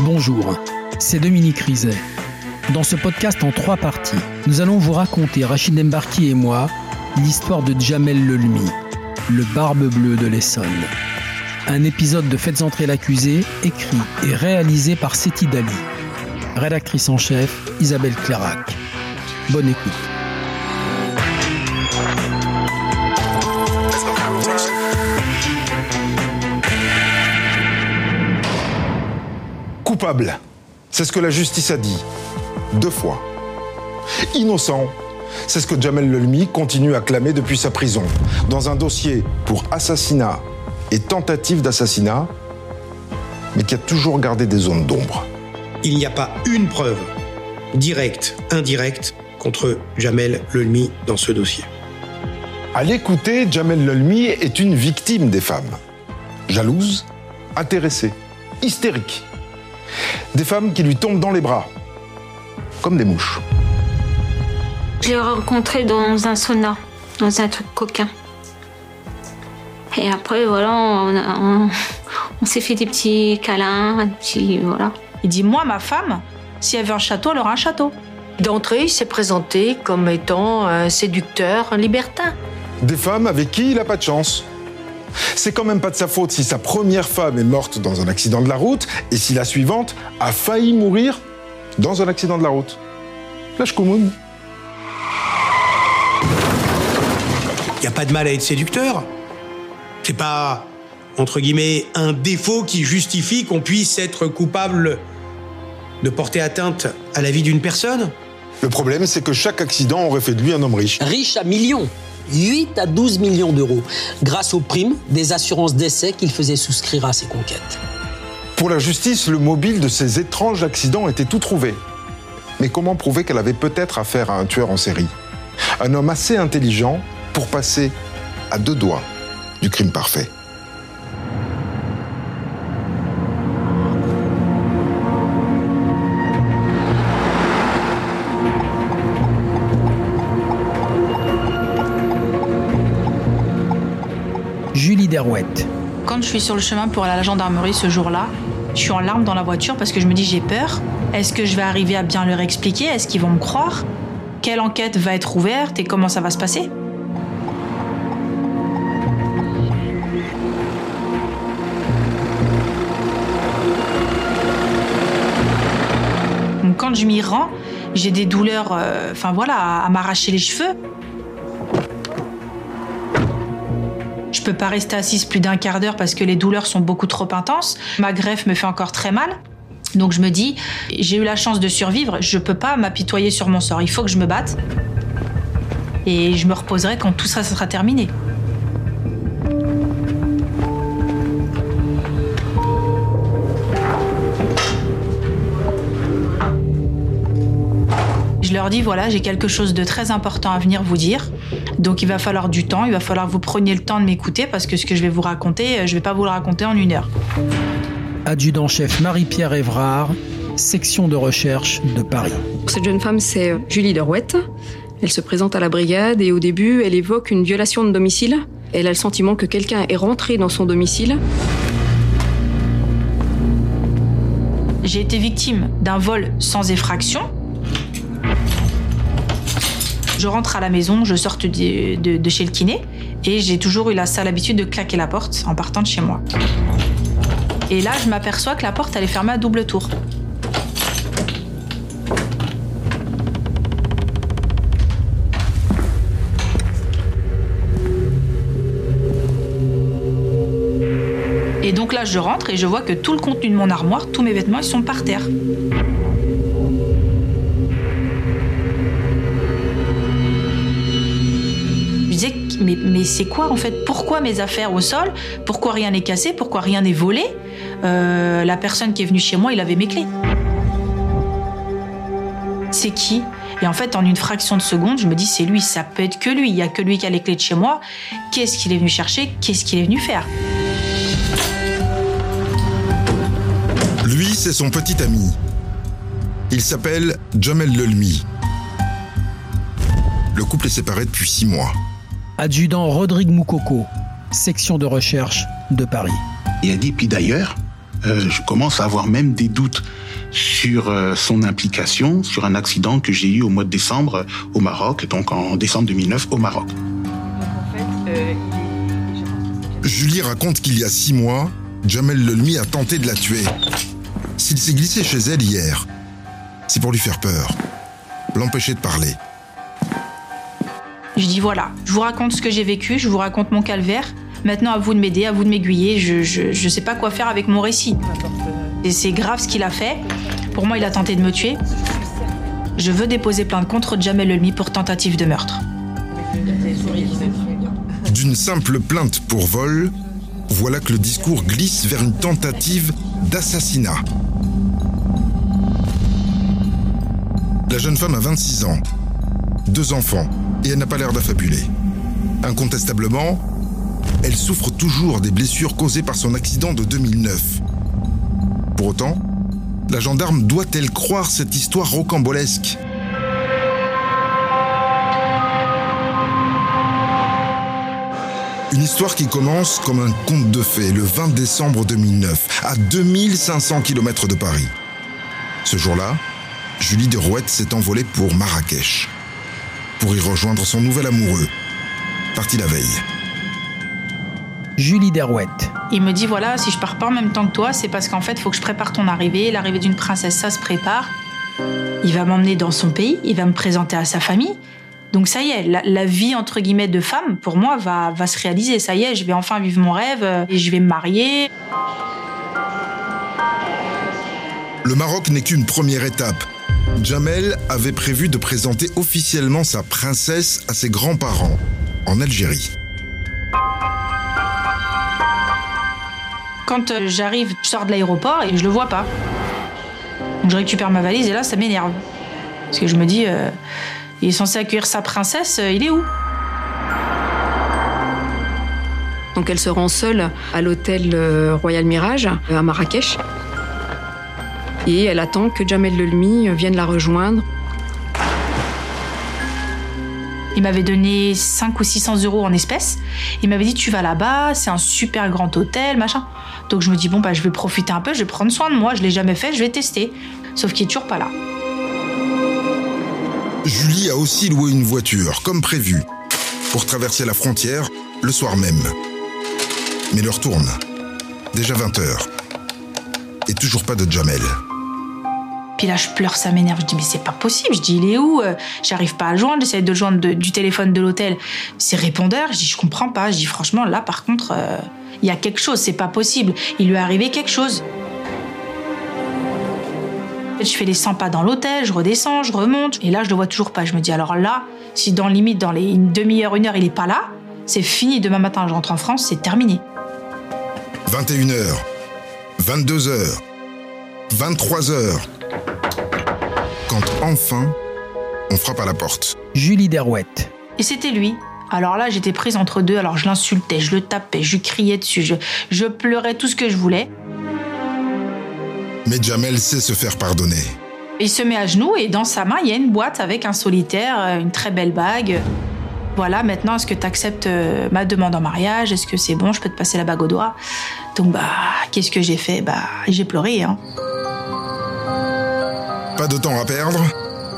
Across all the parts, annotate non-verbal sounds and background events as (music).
Bonjour, c'est Dominique Rizet. Dans ce podcast en trois parties, nous allons vous raconter, Rachid Embarki et moi, l'histoire de Jamel Lelmi, le barbe bleue de l'Essonne. Un épisode de Faites entrer l'accusé, écrit et réalisé par Seti Dali. Rédactrice en chef, Isabelle Clarac. Bonne écoute. Coupable, c'est ce que la justice a dit, deux fois. Innocent, c'est ce que Jamel Lelmi continue à clamer depuis sa prison, dans un dossier pour assassinat et tentative d'assassinat, mais qui a toujours gardé des zones d'ombre. Il n'y a pas une preuve, directe, indirecte, contre Jamel Lelmi dans ce dossier. À l'écouter, Jamel Lelmi est une victime des femmes. Jalouse, intéressée, hystérique. Des femmes qui lui tombent dans les bras, comme des mouches. Je l'ai rencontré dans un sauna, dans un truc coquin. Et après, voilà, on, a- on- (laughs) on s'est fait des petits câlins, un petit, voilà. Il dit Moi, ma femme, si elle veut un château, elle aura un château. D'entrée, il s'est présenté comme étant un séducteur, un libertin. Des femmes avec qui il n'a pas de chance. C'est quand même pas de sa faute si sa première femme est morte dans un accident de la route et si la suivante a failli mourir dans un accident de la route. Lâche Koumoun. Il n'y a pas de mal à être séducteur. C'est pas, entre guillemets, un défaut qui justifie qu'on puisse être coupable de porter atteinte à la vie d'une personne? Le problème, c'est que chaque accident aurait fait de lui un homme riche. riche à millions. 8 à 12 millions d'euros, grâce aux primes des assurances d'essai qu'il faisait souscrire à ses conquêtes. Pour la justice, le mobile de ces étranges accidents était tout trouvé. Mais comment prouver qu'elle avait peut-être affaire à un tueur en série? Un homme assez intelligent pour passer à deux doigts du crime parfait. Quand je suis sur le chemin pour aller à la gendarmerie ce jour-là, je suis en larmes dans la voiture parce que je me dis J'ai peur. Est-ce que je vais arriver à bien leur expliquer? Est-ce qu'ils vont me croire? Quelle enquête va être ouverte et comment ça va se passer? Quand je m'y rends, j'ai des douleurs, euh, enfin voilà, à m'arracher les cheveux. Peux pas rester assise plus d'un quart d'heure parce que les douleurs sont beaucoup trop intenses. Ma greffe me fait encore très mal. Donc je me dis, j'ai eu la chance de survivre, je peux pas m'apitoyer sur mon sort. Il faut que je me batte. Et je me reposerai quand tout ça sera terminé. Je leur dis voilà, j'ai quelque chose de très important à venir vous dire. Donc il va falloir du temps, il va falloir que vous preniez le temps de m'écouter parce que ce que je vais vous raconter, euh, je vais pas vous le raconter en une heure. Adjudant-chef Marie-Pierre Évrard, section de recherche de Paris. Cette jeune femme, c'est Julie Derouette. Elle se présente à la brigade et au début, elle évoque une violation de domicile. Elle a le sentiment que quelqu'un est rentré dans son domicile. J'ai été victime d'un vol sans effraction. Je rentre à la maison, je sors de, chez le kiné et j'ai toujours eu la sale habitude de claquer la porte en partant de chez moi. Et là, je m'aperçois que la porte, elle est fermée à double tour. Et donc là, je rentre et je vois que tout le contenu de mon armoire, tous mes vêtements, ils sont par terre. Mais, c'est quoi en fait? Pourquoi mes affaires au sol? Pourquoi rien n'est cassé? Pourquoi rien n'est volé? Euh, La personne qui est venue chez moi, il avait mes clés. C'est qui? Et en fait, en une fraction de seconde, je me dis, c'est lui, ça peut être que lui. Il y a que lui qui a les clés de chez moi. Qu'est-ce qu'il est venu chercher? Qu'est-ce qu'il est venu faire? Lui, c'est son petit ami. Il s'appelle Jamel Lelmi. Le couple est séparé depuis six mois. Adjudant Rodrigue Moukoko, section de recherche de Paris. Il a dit, puis d'ailleurs, euh, je commence à avoir même des doutes sur euh, son implication sur un accident que j'ai eu au mois de décembre au Maroc, donc en décembre 2009 au Maroc. Julie raconte qu'il y a six mois, Jamel Lelmi a tenté de la tuer. S'il s'est glissé chez elle hier, c'est pour lui faire peur, l'empêcher de parler. Je dis voilà, je vous raconte ce que j'ai vécu, je vous raconte mon calvaire. Maintenant, à vous de m'aider, à vous de m'aiguiller. Je, je, je sais pas quoi faire avec mon récit. Et c'est grave ce qu'il a fait. Pour moi, il a tenté de me tuer. Je veux déposer plainte contre Jamel Lelmi pour tentative de meurtre. D'une simple plainte pour vol, voilà que le discours glisse vers une tentative d'assassinat. La jeune femme a 26 ans, deux enfants, et elle n'a pas l'air d'affabuler. Incontestablement, elle souffre toujours des blessures causées par son accident de 2009. Pour autant, la gendarme doit-elle croire cette histoire rocambolesque? Une histoire qui commence comme un conte de fées le 20 décembre 2009, à 2500 km de Paris. Ce jour-là, Julie Derouette s'est envolée pour Marrakech, pour y rejoindre son nouvel amoureux, parti la veille. Julie Derouette. Il me dit voilà, si je pars pas en même temps que toi, c'est parce qu'en fait, il faut que je prépare ton arrivée. L'arrivée d'une princesse, ça se prépare. Il va m'emmener dans son pays, il va me présenter à sa famille. Donc ça y est, la, la vie entre guillemets de femme, pour moi, va, va se réaliser. Ça y est, je vais enfin vivre mon rêve euh, et je vais me marier. Le Maroc n'est qu'une première étape. Jamel avait prévu de présenter officiellement sa princesse à ses grands-parents en Algérie. Quand euh, j'arrive, je sors de l'aéroport et je le vois pas. Donc je récupère ma valise et là, ça m'énerve. Parce que je me dis, euh, il est censé accueillir sa princesse, euh, il est où? Donc elle se rend seule à l'hôtel Royal Mirage à Marrakech. Et elle attend que Jamel Lelmi vienne la rejoindre. Il m'avait donné 5 ou 600 euros en espèces. Il m'avait dit, tu vas là-bas, c'est un super grand hôtel, machin. Donc je me dis, bon, bah, je vais profiter un peu, je vais prendre soin de moi, je l'ai jamais fait, je vais tester. Sauf qu'il est toujours pas là. Julie a aussi loué une voiture, comme prévu, pour traverser la frontière le soir même. Mais l'heure tourne. Déjà 20 heures. Et toujours pas de Jamel. Puis là, je pleure, ça m'énerve. Je dis, mais c'est pas possible. Je dis, il est où Euh, J'arrive pas à joindre. J'essaie de le joindre du téléphone de l'hôtel. C'est répondeur. Je dis, je comprends pas. Je dis, franchement, là, par contre, euh, il y a quelque chose. C'est pas possible. Il lui est arrivé quelque chose. Je fais les 100 pas dans l'hôtel, je redescends, je remonte. Et là, je le vois toujours pas. Je me dis, alors là, si dans limite, dans les une demi-heure, une heure, il est pas là, c'est fini. Demain matin, je rentre en France, c'est terminé. 21h, 22h, 23h. Quand enfin, on frappe à la porte. Julie Derouette. Et c'était lui. Alors là, j'étais prise entre deux. Alors je l'insultais, je le tapais, je lui criais dessus, je, je pleurais tout ce que je voulais. Mais Jamel sait se faire pardonner. Il se met à genoux et dans sa main, il y a une boîte avec un solitaire, euh, une très belle bague. Voilà, maintenant, est-ce que tu acceptes ma demande en mariage? Est-ce que c'est bon? Je peux te passer la bague au doigt Donc, bah, qu'est-ce que j'ai fait? Bah, j'ai pleuré, hein. Pas de temps à perdre.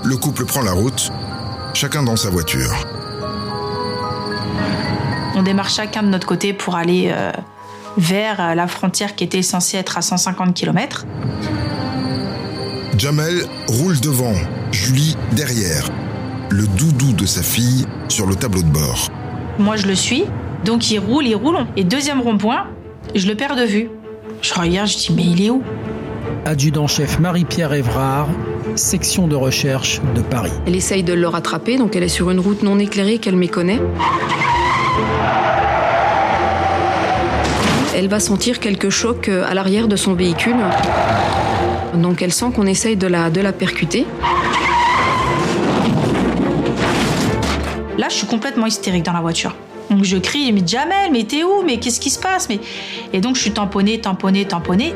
Le couple prend la route, chacun dans sa voiture. On démarre chacun de notre côté pour aller euh, vers euh, la frontière qui était censée être à 150 km. Jamel roule devant, Julie derrière. Le doudou de sa fille sur le tableau de bord. Moi, je le suis. Donc, il roule, il roule. Et deuxième rond-point, je le perds de vue. Je regarde, je dis, mais il est où? Adjudant-chef Marie-Pierre Évrard, section de recherche de Paris. Elle essaye de le rattraper, donc elle est sur une route non éclairée qu'elle méconnaît. Elle va sentir quelques chocs euh, à l'arrière de son véhicule. Donc elle sent qu'on essaye de la, de la percuter. Là, je suis complètement hystérique dans la voiture. Donc je crie, mais Jamel, mais t'es où? Mais qu'est-ce qui se passe? Mais... Et donc je suis tamponnée, tamponnée, tamponnée.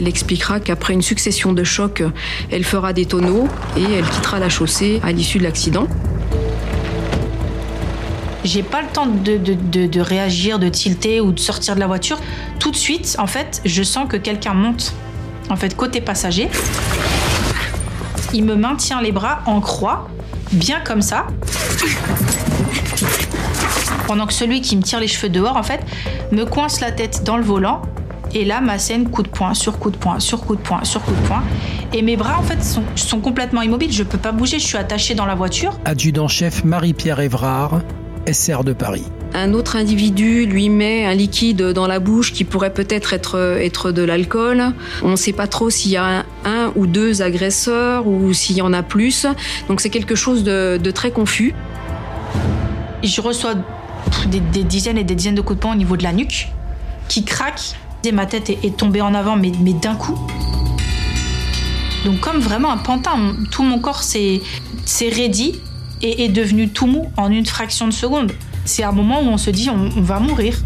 Elle expliquera qu'après une succession de chocs, elle fera des tonneaux et elle quittera la chaussée à l'issue de l'accident. J'ai pas le temps de, réagir, de tilter ou de sortir de la voiture. Tout de suite, en fait, je sens que quelqu'un monte. En fait, côté passager, il me maintient les bras en croix, bien comme ça. Pendant que celui qui me tire les cheveux dehors, en fait, me coince la tête dans le volant. Et là, ma scène, coup de poing, sur coup de poing, sur coup de poing, sur coup de poing. Et mes bras, en fait, sont, sont complètement immobiles. Je peux pas bouger, je suis attachée dans la voiture. Adjudant-chef Marie-Pierre Évrard, SR de Paris. Un autre individu lui met un liquide dans la bouche qui pourrait peut-être être, être de l'alcool. On ne sait pas trop s'il y a un, un, ou deux agresseurs ou s'il y en a plus. Donc c'est quelque chose de, de, très confus. Je reçois des, des, dizaines et des dizaines de coups de poing au niveau de la nuque qui craquent. Et ma tête est, tombée en avant, mais, d'un coup. Donc comme vraiment un pantin, tout mon corps s'est raidi et est devenu tout mou en une fraction de seconde. C'est un moment où on se dit on va mourir.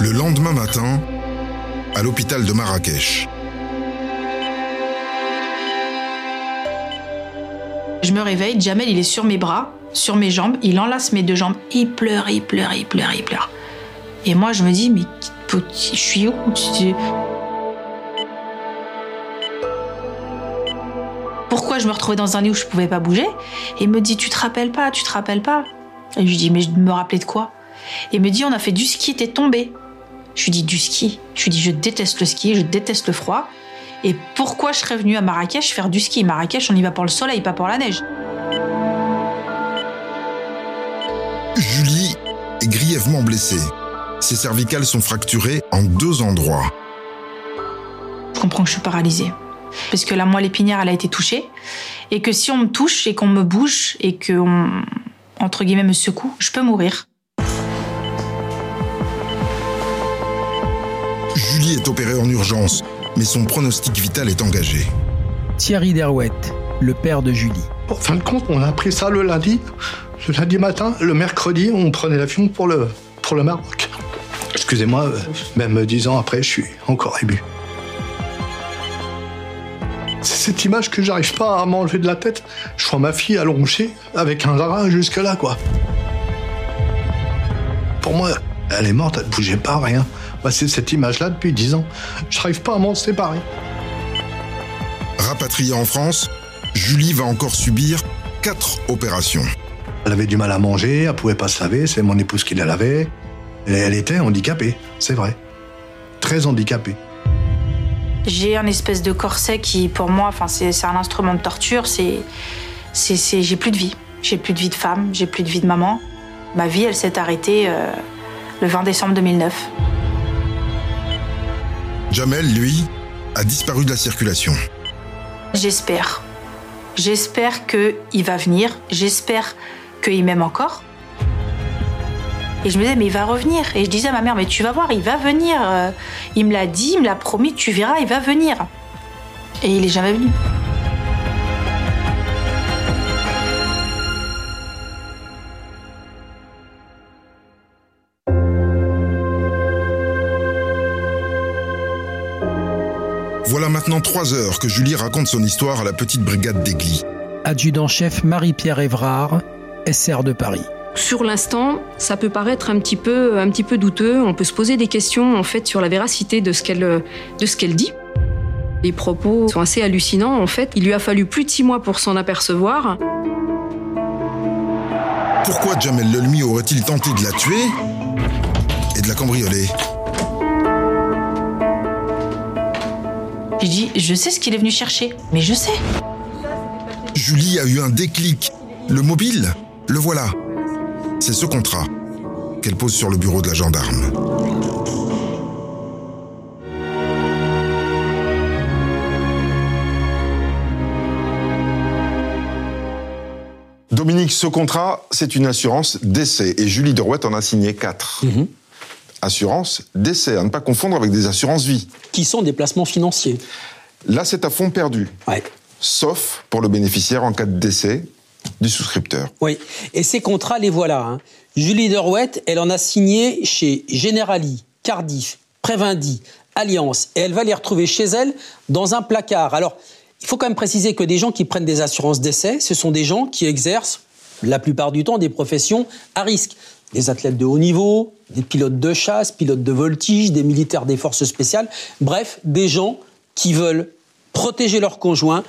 Le lendemain matin, à l'hôpital de Marrakech. Je me réveille, Jamel il est sur mes bras, sur mes jambes, il enlace mes deux jambes, il pleure, il pleure, il pleure, il pleure. Et moi je me dis mais je suis où? Pourquoi je me retrouvais dans un lit où je pouvais pas bouger? Et il me dit tu te rappelles pas, tu te rappelles pas? Et je lui dis mais je me rappelais de quoi? Et il me dit on a fait du ski, t'es tombé. Je lui dis du ski? Je lui dis je déteste le ski, je déteste le froid. Et pourquoi je serais venue à Marrakech faire du ski? Marrakech, on y va pour le soleil, pas pour la neige. Julie est grièvement blessée. Ses cervicales sont fracturées en deux endroits. Je comprends que je suis paralysée. Parce que la moelle épinière, elle a été touchée. Et que si on me touche et qu'on me bouge et qu'on, entre guillemets, me secoue, je peux mourir. Julie est opérée en urgence, mais son pronostic vital est engagé. Thierry Derouette, le père de Julie. En fin de compte, on a appris ça le lundi. Le lundi matin, le mercredi, on prenait l'avion pour le, pour le Maroc. Excusez-moi, même dix ans après, je suis encore ému. C'est cette image que j'arrive pas à m'enlever de la tête. Je vois ma fille allongée avec un drap jusque là, quoi. Pour moi, elle est morte, elle bougeait pas, rien. Bah, c'est cette image-là depuis dix ans. Je n'arrive pas à m'en séparer. Rapatriée en France, Julie va encore subir quatre opérations. Elle avait du mal à manger, elle pouvait pas se laver, c'est mon épouse qui la lavait. Et elle était handicapée, c'est vrai. Très handicapée. J'ai un espèce de corset qui, pour moi, enfin, c'est un instrument de torture. C'est, c'est, j'ai plus de vie. J'ai plus de vie de femme, j'ai plus de vie de maman. Ma vie, elle s'est arrêtée euh, le 20 décembre 2009. Jamel, lui, a disparu de la circulation. J'espère. J'espère qu'il va venir. J'espère qu'il m'aime encore. Et je me disais, mais il va revenir. Et je disais à ma mère, mais tu vas voir, il va venir. Il me l'a dit, il me l'a promis, tu verras, il va venir. Et il est jamais venu. Maintenant trois heures que Julie raconte son histoire à la petite brigade d'Aigli. Adjudant-chef Marie-Pierre Évrard, SR de Paris. Sur l'instant, ça peut paraître un petit peu, un petit peu douteux. On peut se poser des questions en fait sur la véracité de ce qu'elle, de ce qu'elle dit. Les propos sont assez hallucinants. En fait, il lui a fallu plus de six mois pour s'en apercevoir. Pourquoi Jamel Lelmi aurait-il tenté de la tuer et de la cambrioler? J'ai dit, je sais ce qu'il est venu chercher, mais je sais. Julie a eu un déclic. Le mobile, le voilà. C'est ce contrat qu'elle pose sur le bureau de la gendarme. Dominique, ce contrat, c'est une assurance d'essai et Julie Derouette en a signé quatre. Mmh. Assurance d'essai, à ne pas confondre avec des assurances vie. Qui sont des placements financiers. Là, c'est à fond perdu. Ouais. Sauf pour le bénéficiaire en cas de décès du souscripteur. Oui, et ces contrats, les voilà. hein. Julie Derouette, elle en a signé chez Generali, Cardiff, Prévindi, Alliance, et elle va les retrouver chez elle dans un placard. Alors, il faut quand même préciser que des gens qui prennent des assurances d'essai, ce sont des gens qui exercent la plupart du temps des professions à risque. Des athlètes de haut niveau, des pilotes de chasse, pilotes de voltige, des militaires des forces spéciales, bref, des gens qui veulent protéger leurs conjoints,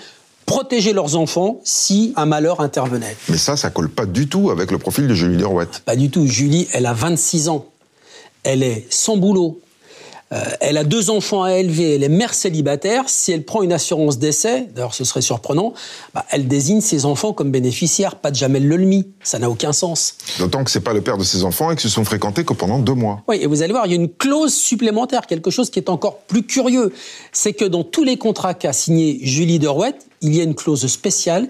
protéger leurs enfants si un malheur intervenait. Mais ça, ça colle pas du tout avec le profil de Julie Derouette. Pas du tout. Julie, elle a 26 ans. Elle est sans boulot. Euh, elle a deux enfants à élever. Elle est mère célibataire. Si elle prend une assurance d'essai, d'ailleurs ce serait surprenant, bah, elle désigne ses enfants comme bénéficiaires, pas de Jamel Lelmi. Ça n'a aucun sens. D'autant que c'est pas le père de ses enfants et qu'ils se sont fréquentés que pendant deux mois. Oui, et vous allez voir, il y a une clause supplémentaire, quelque chose qui est encore plus curieux. C'est que dans tous les contrats qu'a signé Julie Derouette, il y a une clause spéciale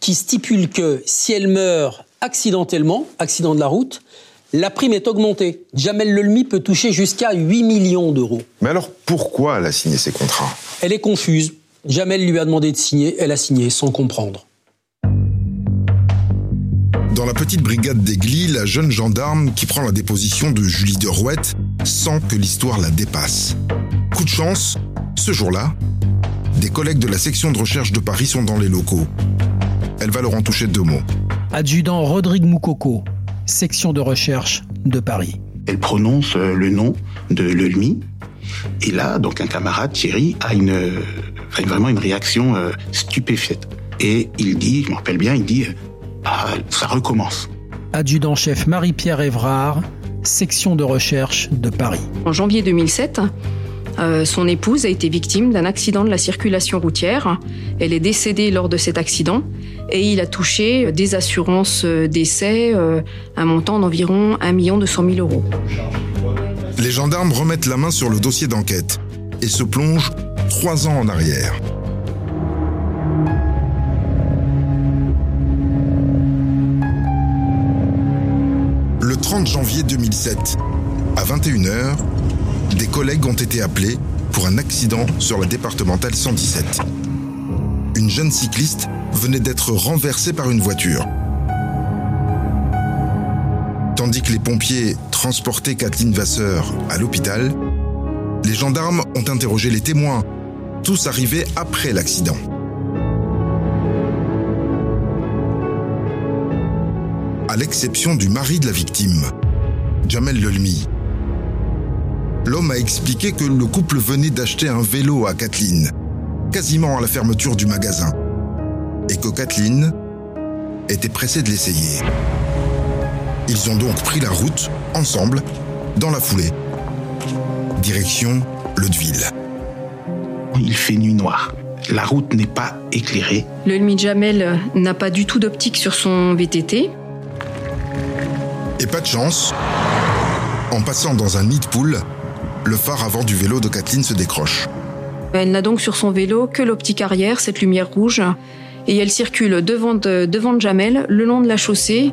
qui stipule que si elle meurt accidentellement, accident de la route, la prime est augmentée. Jamel Lelmi peut toucher jusqu'à 8 millions d'euros. Mais alors pourquoi elle a signé ces contrats? Elle est confuse. Jamel lui a demandé de signer, elle a signé sans comprendre. Dans la petite brigade d'Aigli, la jeune gendarme qui prend la déposition de Julie Derouette sent que l'histoire la dépasse. Coup de chance, ce jour-là, des collègues de la section de recherche de Paris sont dans les locaux. Elle va leur en toucher deux mots. Adjudant Rodrigue Moukoko, section de recherche de Paris. Elle prononce euh, le nom de Lelmi. Et là, donc un camarade, Thierry, a une, euh, a vraiment une réaction euh, stupéfaite. Et il dit, je me rappelle bien, il dit, ah, ça recommence. Adjudant-chef Marie-Pierre Évrard, section de recherche de Paris. En janvier 2007, euh, son épouse a été victime d'un accident de la circulation routière. Elle est décédée lors de cet accident et il a touché des assurances euh, décès, euh, un montant d'environ 1 200 000 euros. Les gendarmes remettent la main sur le dossier d'enquête et se plongent trois ans en arrière. Le 30 janvier 2007, à 21h, des collègues ont été appelés pour un accident sur la départementale 117. Une jeune cycliste venait d'être renversée par une voiture. Tandis que les pompiers transportaient Kathleen Vasseur à l'hôpital, les gendarmes ont interrogé les témoins, tous arrivés après l'accident. À l'exception du mari de la victime, Jamel Lelmi. L'homme a expliqué que le couple venait d'acheter un vélo à Kathleen, quasiment à la fermeture du magasin, et que Kathleen était pressée de l'essayer. Ils ont donc pris la route, ensemble, dans la foulée. Direction Leudeville. Il fait nuit noire. La route n'est pas éclairée. Le Lmi Jamel n'a pas du tout d'optique sur son VTT. Et pas de chance, en passant dans un nid de poule, le phare avant du vélo de Kathleen se décroche. Elle n'a donc sur son vélo que l'optique arrière, cette lumière rouge, et elle circule devant de, devant de Jamel, le long de la chaussée.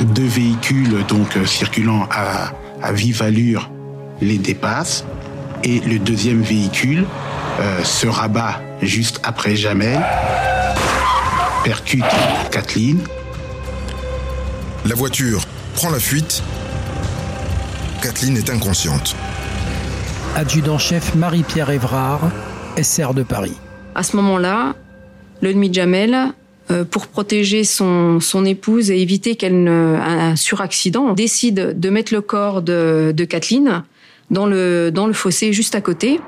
Deux véhicules donc euh, circulant à, à vive allure les dépassent et le deuxième véhicule euh, se rabat juste après Jamel, percute Kathleen La voiture prend la fuite. Kathleen est inconsciente. Adjudant-chef Marie-Pierre Évrard, SR de Paris. À ce moment-là, le demi Jamel, euh, pour protéger son, son épouse et éviter qu'elle ne un suraccident, décide de mettre le corps de, de Kathleen dans le, dans le fossé juste à côté.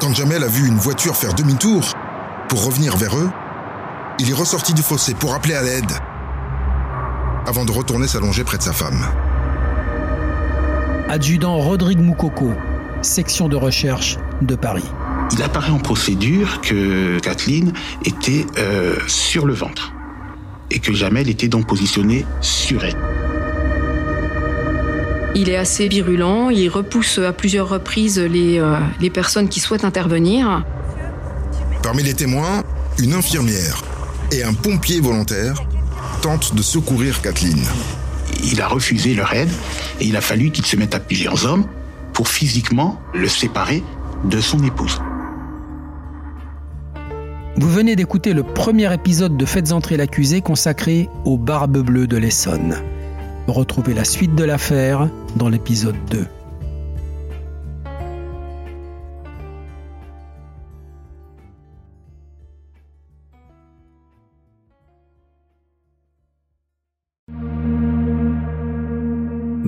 Quand Jamel a vu une voiture faire demi-tour pour revenir vers eux, il est ressorti du fossé pour appeler à l'aide avant de retourner s'allonger près de sa femme. Adjudant Rodrigue Moukoko, section de recherche de Paris. Il apparaît en procédure que Kathleen était euh, sur le ventre et que Jamel était donc positionné sur elle. Il est assez virulent, il repousse à plusieurs reprises les, euh, les personnes qui souhaitent intervenir. Parmi les témoins, une infirmière et un pompier volontaire tentent de secourir Kathleen. Il a refusé leur aide et il a fallu qu'il se mette à plusieurs hommes pour physiquement le séparer de son épouse. Vous venez d'écouter le premier épisode de Faites entrer l'accusé consacré aux Barbes Bleues de l'Essonne. Retrouvez la suite de l'affaire dans l'épisode 2.